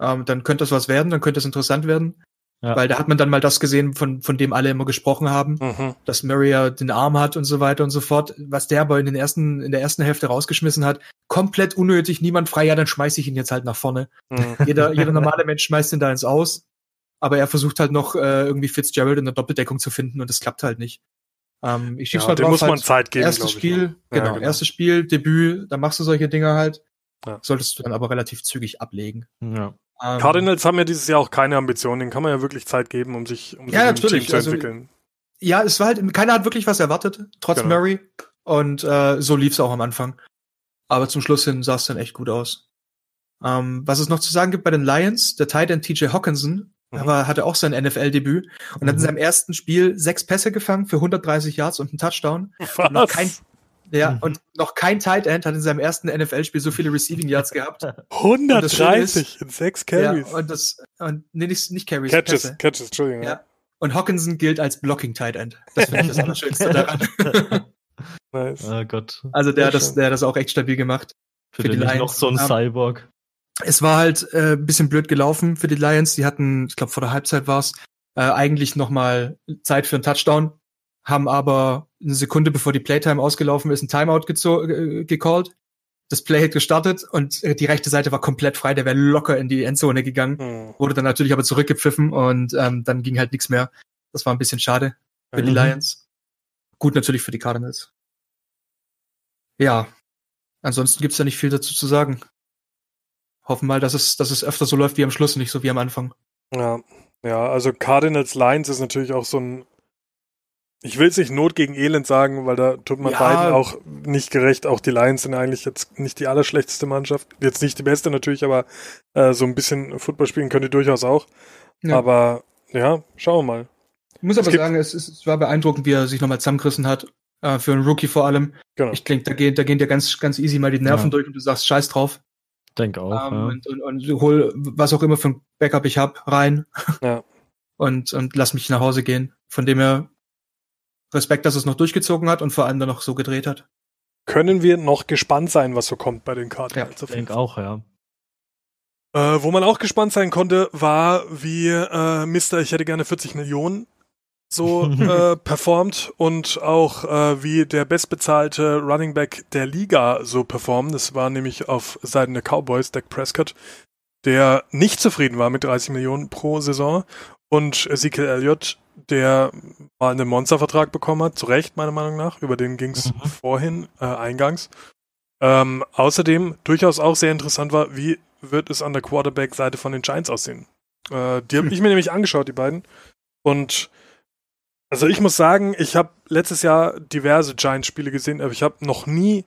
ähm, dann könnte das was werden, dann könnte es interessant werden. Ja. Weil da hat man dann mal das gesehen, von, von dem alle immer gesprochen haben, mhm. dass Murray ja den Arm hat und so weiter und so fort. Was der aber in den ersten, in der ersten Hälfte rausgeschmissen hat, komplett unnötig, niemand frei, ja, dann schmeiße ich ihn jetzt halt nach vorne. Mhm. <laughs> Jeder, jeder normale Mensch schmeißt ihn da ins Aus. Aber er versucht halt noch äh, irgendwie Fitzgerald in der Doppeldeckung zu finden und das klappt halt nicht. Ähm, ich schieb's ja, mal drauf, muss halt, man Zeit geben. Erstes Spiel, genau, ja, genau, erstes Spiel, Debüt, da machst du solche Dinge halt. Ja. Solltest du dann aber relativ zügig ablegen. Ja. Ähm, Cardinals haben ja dieses Jahr auch keine Ambitionen, denen kann man ja wirklich Zeit geben, um sich, um ja, sich Team zu also, entwickeln. Ja, es war halt, keiner hat wirklich was erwartet, trotz genau. Murray. Und äh, so lief's auch am Anfang. Aber zum Schluss hin sah es dann echt gut aus. Ähm, was es noch zu sagen gibt bei den Lions, der Tight End TJ Hawkinson mhm. aber hatte auch sein NFL-Debüt und mhm. hat in mhm. seinem ersten Spiel sechs Pässe gefangen für 130 Yards und einen Touchdown. Was? Und noch kein, ja, mhm. und noch kein Tight End hat in seinem ersten NFL-Spiel so viele Receiving Yards gehabt. <laughs> 130 in sechs Carries. Ja, und das, und, nee, nicht, nicht Carries. Catches, Pässe. Catches, Entschuldigung. Ja. Und Hawkinson gilt als Blocking Tight End. Das finde ich das Allerschönste <laughs> daran. <laughs> nice. Oh Gott. Also der hat das, der hat das auch echt stabil gemacht. Für, für die Lions. noch so ein Cyborg. Es war halt äh, bisschen blöd gelaufen für die Lions. Die hatten, ich glaube vor der Halbzeit war's, äh, eigentlich noch mal Zeit für einen Touchdown haben aber eine Sekunde bevor die Playtime ausgelaufen ist, ein Timeout äh, gecallt. Das Play hat gestartet und äh, die rechte Seite war komplett frei, der wäre locker in die Endzone gegangen, mhm. wurde dann natürlich aber zurückgepfiffen und ähm, dann ging halt nichts mehr. Das war ein bisschen schade für mhm. die Lions. Gut natürlich für die Cardinals. Ja, ansonsten gibt's da nicht viel dazu zu sagen. Hoffen mal, dass es, dass es öfter so läuft wie am Schluss, nicht so wie am Anfang. Ja, ja, also Cardinals Lions ist natürlich auch so ein ich will es nicht Not gegen Elend sagen, weil da tut man ja. beiden auch nicht gerecht. Auch die Lions sind eigentlich jetzt nicht die allerschlechteste Mannschaft. Jetzt nicht die beste natürlich, aber äh, so ein bisschen Football spielen können die durchaus auch. Ja. Aber ja, schauen wir mal. Ich muss aber es sagen, es, es war beeindruckend, wie er sich nochmal zusammengerissen hat. Äh, für einen Rookie vor allem. Genau. Ich denke, da gehen, da gehen dir ganz, ganz easy mal die Nerven ja. durch und du sagst Scheiß drauf. Denk auch. Ähm, ja. und, und, und hol was auch immer für ein Backup ich hab rein. Ja. <laughs> und, und lass mich nach Hause gehen. Von dem her Respekt, dass es noch durchgezogen hat und vor allem dann noch so gedreht hat. Können wir noch gespannt sein, was so kommt bei den Karten? Ja, ich denke auch, ja. Äh, wo man auch gespannt sein konnte, war, wie äh, Mister, ich hätte gerne 40 Millionen so <laughs> äh, performt und auch äh, wie der bestbezahlte Running Back der Liga so performt. Das war nämlich auf Seiten der Cowboys, Dak Prescott, der nicht zufrieden war mit 30 Millionen pro Saison und Ezekiel Elliott, der mal einen Monstervertrag bekommen hat, zu Recht meiner Meinung nach, über den ging es mhm. vorhin, äh, eingangs. Ähm, außerdem durchaus auch sehr interessant war, wie wird es an der Quarterback-Seite von den Giants aussehen. Äh, die habe hm. ich mir nämlich angeschaut, die beiden. Und also ich muss sagen, ich habe letztes Jahr diverse Giants-Spiele gesehen, aber ich habe noch nie,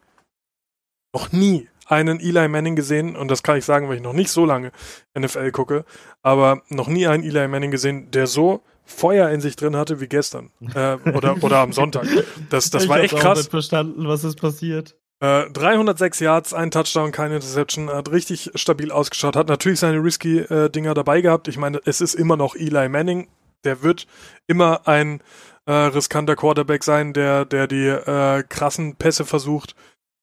noch nie einen Eli Manning gesehen, und das kann ich sagen, weil ich noch nicht so lange NFL gucke, aber noch nie einen Eli Manning gesehen, der so Feuer in sich drin hatte wie gestern. Äh, oder, <laughs> oder am Sonntag. Das, das ich war echt krass. Ich verstanden, was ist passiert. Äh, 306 Yards, ein Touchdown, keine Interception, hat richtig stabil ausgeschaut, hat natürlich seine risky äh, Dinger dabei gehabt. Ich meine, es ist immer noch Eli Manning. Der wird immer ein äh, riskanter Quarterback sein, der, der die äh, krassen Pässe versucht.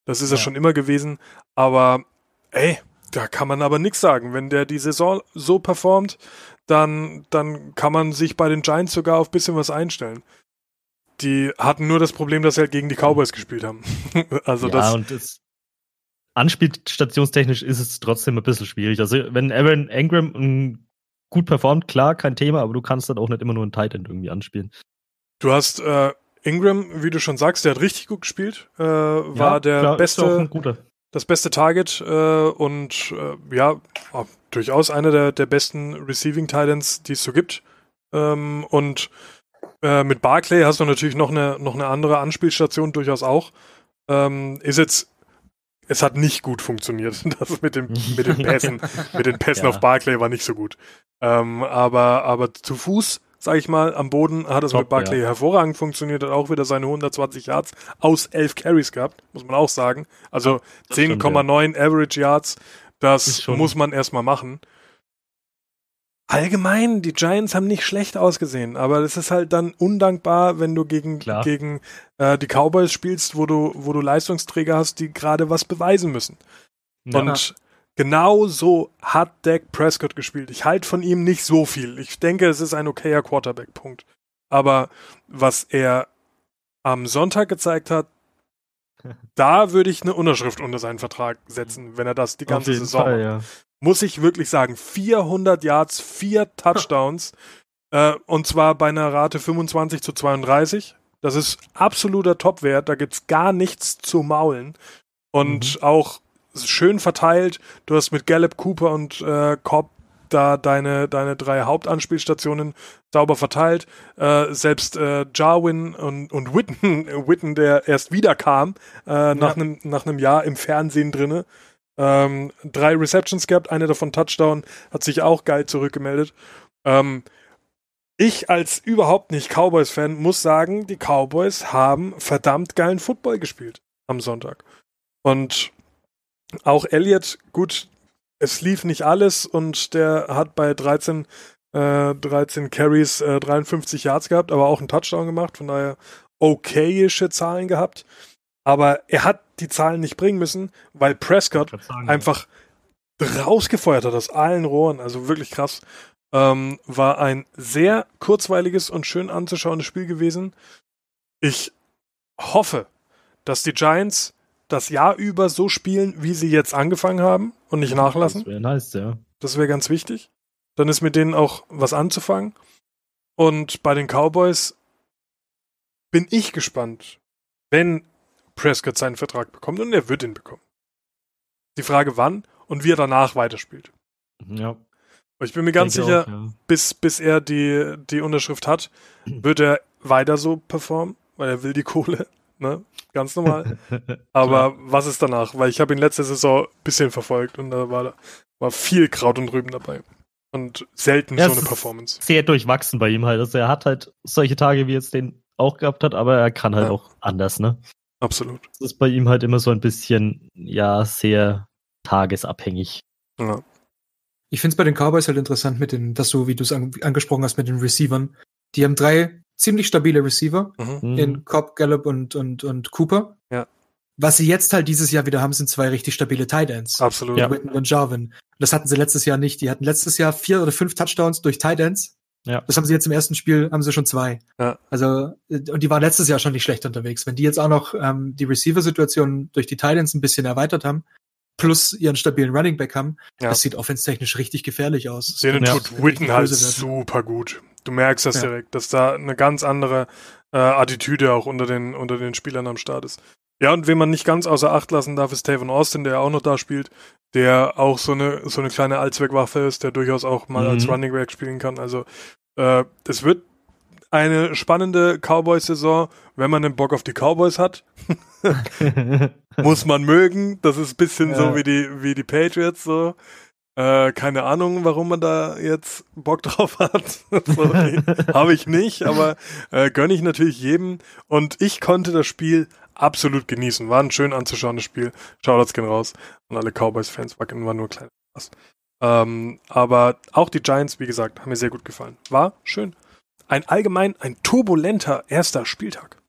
Das ist ja. er schon immer gewesen. Aber ey, da kann man aber nichts sagen. Wenn der die Saison so performt, dann, dann kann man sich bei den Giants sogar auf ein bisschen was einstellen. Die hatten nur das Problem, dass sie halt gegen die Cowboys gespielt haben. <laughs> also ja, das. Und das Anspielstationstechnisch ist es trotzdem ein bisschen schwierig. Also, wenn Aaron Engram gut performt, klar, kein Thema, aber du kannst dann auch nicht immer nur einen Tight End irgendwie anspielen. Du hast äh, Ingram, wie du schon sagst, der hat richtig gut gespielt. Äh, war ja, der klar, beste, das beste Target äh, und äh, ja, durchaus einer der, der besten Receiving Titans, die es so gibt. Ähm, und äh, mit Barclay hast du natürlich noch eine, noch eine andere Anspielstation, durchaus auch. Ähm, ist jetzt es hat nicht gut funktioniert. <laughs> Das mit, dem, mit den <laughs> Pässen, mit den Pässen ja. auf Barclay war nicht so gut. Ähm, aber, aber zu Fuß, sag ich mal, am Boden hat es mit Barclay ja. hervorragend funktioniert, hat auch wieder seine 120 Yards aus 11 Carries gehabt, muss man auch sagen. Also 10,9 ja. Average Yards, das muss man erstmal machen. Allgemein, die Giants haben nicht schlecht ausgesehen, aber es ist halt dann undankbar, wenn du gegen, gegen äh, die Cowboys spielst, wo du, wo du Leistungsträger hast, die gerade was beweisen müssen. Und genau so hat Dak Prescott gespielt. Ich halte von ihm nicht so viel. Ich denke, es ist ein okayer Quarterback, Punkt. Aber was er am Sonntag gezeigt hat, <laughs> da würde ich eine Unterschrift unter seinen Vertrag setzen, wenn er das die ganze Saison Fall, ja muss ich wirklich sagen, 400 Yards, vier <laughs> Touchdowns äh, und zwar bei einer Rate 25 zu 32. Das ist absoluter Topwert, da gibt's gar nichts zu maulen und mhm. auch schön verteilt. Du hast mit Gallup, Cooper und äh, Cobb da deine, deine drei Hauptanspielstationen sauber verteilt. Äh, selbst äh, Jarwin und, und Witten, <laughs> Witten, der erst wieder kam, äh, nach einem ja. nach Jahr im Fernsehen drinne, ähm, drei Receptions gehabt, eine davon Touchdown, hat sich auch geil zurückgemeldet. Ähm, ich als überhaupt nicht Cowboys-Fan muss sagen, die Cowboys haben verdammt geilen Football gespielt am Sonntag. Und auch Elliott, gut, es lief nicht alles und der hat bei 13, äh, 13 Carries äh, 53 Yards gehabt, aber auch einen Touchdown gemacht, von daher okayische Zahlen gehabt. Aber er hat die Zahlen nicht bringen müssen, weil Prescott sagen, einfach rausgefeuert hat aus allen Rohren. Also wirklich krass. Ähm, war ein sehr kurzweiliges und schön anzuschauendes Spiel gewesen. Ich hoffe, dass die Giants das Jahr über so spielen, wie sie jetzt angefangen haben und nicht nachlassen. Das wäre nice, ja. Das wäre ganz wichtig. Dann ist mit denen auch was anzufangen. Und bei den Cowboys bin ich gespannt, wenn Prescott seinen Vertrag bekommt und er wird ihn bekommen. Die Frage wann und wie er danach weiterspielt. Ja. Ich bin mir ganz sicher, auch, ja. bis, bis er die, die Unterschrift hat, <clears throat> wird er weiter so performen, weil er will die Kohle, ne? Ganz normal. <laughs> Aber was ist danach? Weil ich habe ihn letzte Saison ein bisschen verfolgt und da war, war viel Kraut und Rüben dabei. Und selten ja, so eine Performance. Sehr durchwachsen bei ihm halt. Also er hat halt solche Tage wie jetzt den auch gehabt hat, aber er kann halt ja. auch anders, ne? Absolut. Das ist bei ihm halt immer so ein bisschen, ja, sehr tagesabhängig. Ja. Ich finde es bei den Cowboys halt interessant mit den, dass du, wie du es an, angesprochen hast, mit den Receivern. Die haben drei ziemlich stabile Receiver mhm. in Cobb, Gallup und, und, und Cooper. Ja. Was sie jetzt halt dieses Jahr wieder haben, sind zwei richtig stabile Tight Ends. Absolut. Ja. Witten und Jarvin. Das hatten sie letztes Jahr nicht. Die hatten letztes Jahr vier oder fünf Touchdowns durch Tight Ends. Ja. Das haben sie jetzt im ersten Spiel, haben sie schon zwei. Ja. Also, und die waren letztes Jahr schon nicht schlecht unterwegs. Wenn die jetzt auch noch ähm, die Receiver-Situation durch die Titans ein bisschen erweitert haben, plus ihren stabilen Running Back haben, ja. das sieht offenstechnisch richtig gefährlich aus. Denen tut Witten halt super gut. Du merkst das ja. direkt, dass da eine ganz andere äh, Attitüde auch unter den, unter den Spielern am Start ist. Ja, und wen man nicht ganz außer Acht lassen darf, ist Taven Austin, der auch noch da spielt, der auch so eine, so eine kleine Allzweckwaffe ist, der durchaus auch mal mhm. als Running Back spielen kann. Also, äh, es wird eine spannende Cowboys-Saison, wenn man den Bock auf die Cowboys hat. <laughs> Muss man mögen. Das ist ein bisschen ja. so wie die, wie die Patriots, so. Äh, keine Ahnung, warum man da jetzt Bock <laughs> drauf hat. Habe ich nicht, aber äh, gönne ich natürlich jedem. Und ich konnte das Spiel absolut genießen. War ein schön anzuschauendes Spiel. Shoutouts gehen raus. Und alle Cowboys-Fans war nur klein. Ähm, aber auch die Giants, wie gesagt, haben mir sehr gut gefallen. War schön. Ein allgemein, ein turbulenter erster Spieltag.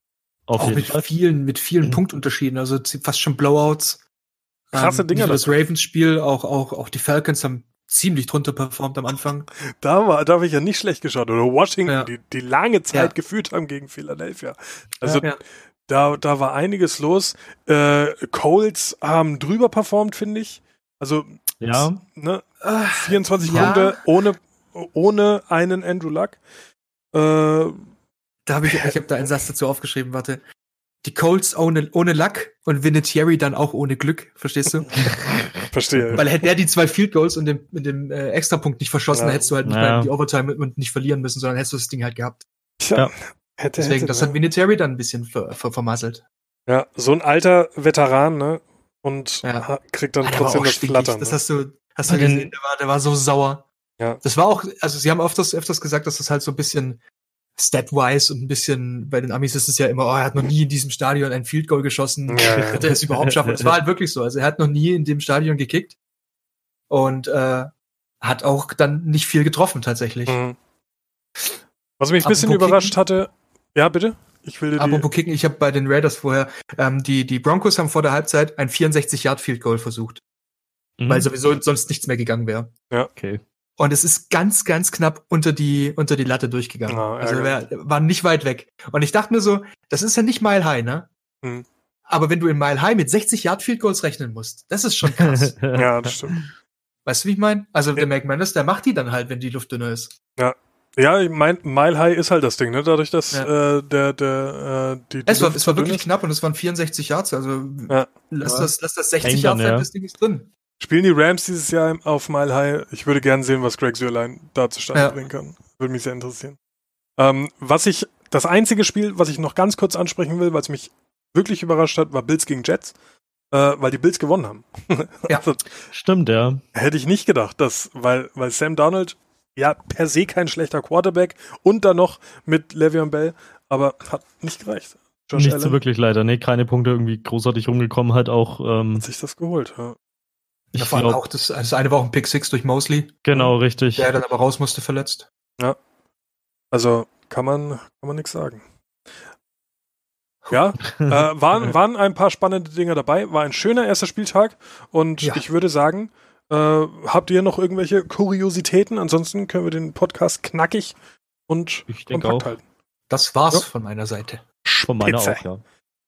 Auf auch mit Fall. vielen, mit vielen mhm. Punktunterschieden, also fast schon Blowouts. Krasse ähm, Dinger. Das Ravens-Spiel, auch, auch, auch die Falcons haben ziemlich drunter performt am Anfang. <laughs> Da war, da habe ich ja nicht schlecht geschaut. Oder Washington, ja. die, die lange Zeit ja. geführt haben gegen Philadelphia. Also ja, da, da war einiges los. Äh, Coles haben drüber performt, finde ich. Also ja. Ne, 24 ja. Punkte ohne, ohne einen Andrew Luck. Äh, da habe ich, ich habe da einen Satz dazu aufgeschrieben, warte. Die Colts ohne, ohne Luck und Vinatieri dann auch ohne Glück, verstehst du? <laughs> Verstehe. Weil hätte er die zwei Field Goals und den, mit dem äh, Extrapunkt nicht verschossen, ja. hättest du halt nicht ja. die Overtime und nicht verlieren müssen, sondern hättest du das Ding halt gehabt. Tja, ja. hätte, Deswegen, hätte, das hat Vinatieri dann ein bisschen ver, ver, vermasselt. Ja, so ein alter Veteran, ne? und ja. kriegt dann trotzdem das Flattern. Das ne? hast du, hast du gesehen, der war, der war so sauer. Ja. Das war auch, also sie haben öfters, öfters gesagt, dass das halt so ein bisschen stat-wise und ein bisschen, bei den Amis ist es ja immer, oh, er hat noch nie in diesem Stadion ein Field Goal geschossen, ja. <laughs> wird er es überhaupt schaffen? Es war halt wirklich so. Also er hat noch nie in dem Stadion gekickt und äh, hat auch dann nicht viel getroffen tatsächlich. Mhm. Was mich ein bisschen Apropos überrascht kicken, hatte, ja bitte? Ich will Apropos kicken, ich habe bei den Raiders vorher, ähm, die, die Broncos haben vor der Halbzeit ein 64-Yard-Field-Goal versucht. Mhm. Weil sowieso sonst nichts mehr gegangen wäre. Ja. Okay. Und es ist ganz, ganz knapp unter die, unter die Latte durchgegangen. Oh, also wär, war nicht weit weg. Und ich dachte mir so, das ist ja nicht Mile High, ne? Hm. Aber wenn du in Mile High mit 60 Yard Field Goals rechnen musst, das ist schon krass. <laughs> ja, das stimmt. Weißt du, wie ich meine? Also ja. der McManus, der macht die dann halt, wenn die Luft dünner ist. Ja. Ja, ich mein, Mile High ist halt das Ding, ne? Dadurch, dass ja. äh, der, der, äh, die, die Es war, es war wirklich ist. knapp und es waren 64 Yards, also ja. lass, das, lass das 60 Yard ja. das Ding ist drin. Spielen die Rams dieses Jahr auf Mile High? Ich würde gerne sehen, was Greg Sörlein da zustande ja. bringen kann. Würde mich sehr interessieren. Ähm, was ich, das einzige Spiel, was ich noch ganz kurz ansprechen will, weil es mich wirklich überrascht hat, war Bills gegen Jets, äh, weil die Bills gewonnen haben. <laughs> ja, also, stimmt, ja. Hätte ich nicht gedacht, dass, weil, weil Sam Donald ja per se kein schlechter Quarterback und dann noch mit Le'Veon Bell, aber hat nicht gereicht. Josh nicht Allen. so wirklich leider, nee, keine Punkte irgendwie großartig rumgekommen, halt auch. Ähm, hat sich das geholt, ja. Ich ja, vor allem auch das, das eine war auch ein Pick Six durch Mosley. Genau, richtig. Der dann aber raus musste verletzt. Ja. Also kann man, kann man nichts sagen. Ja, <laughs> äh, waren, waren ein paar spannende Dinge dabei. War ein schöner erster Spieltag und ja. ich würde sagen, äh, habt ihr noch irgendwelche Kuriositäten? Ansonsten können wir den Podcast knackig und ich kompakt auch. halten. Das war's ja. von meiner Seite. Von meiner auch, ja.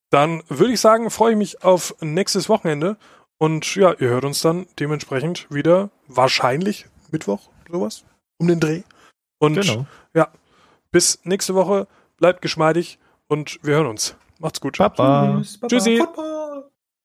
Dann würde ich sagen, freue ich mich auf nächstes Wochenende und ja, ihr hört uns dann dementsprechend wieder wahrscheinlich Mittwoch, sowas, um den Dreh. Und genau. ja, bis nächste Woche. Bleibt geschmeidig und wir hören uns. Macht's gut. Papa. Tschüss. Tschüssi. Papa.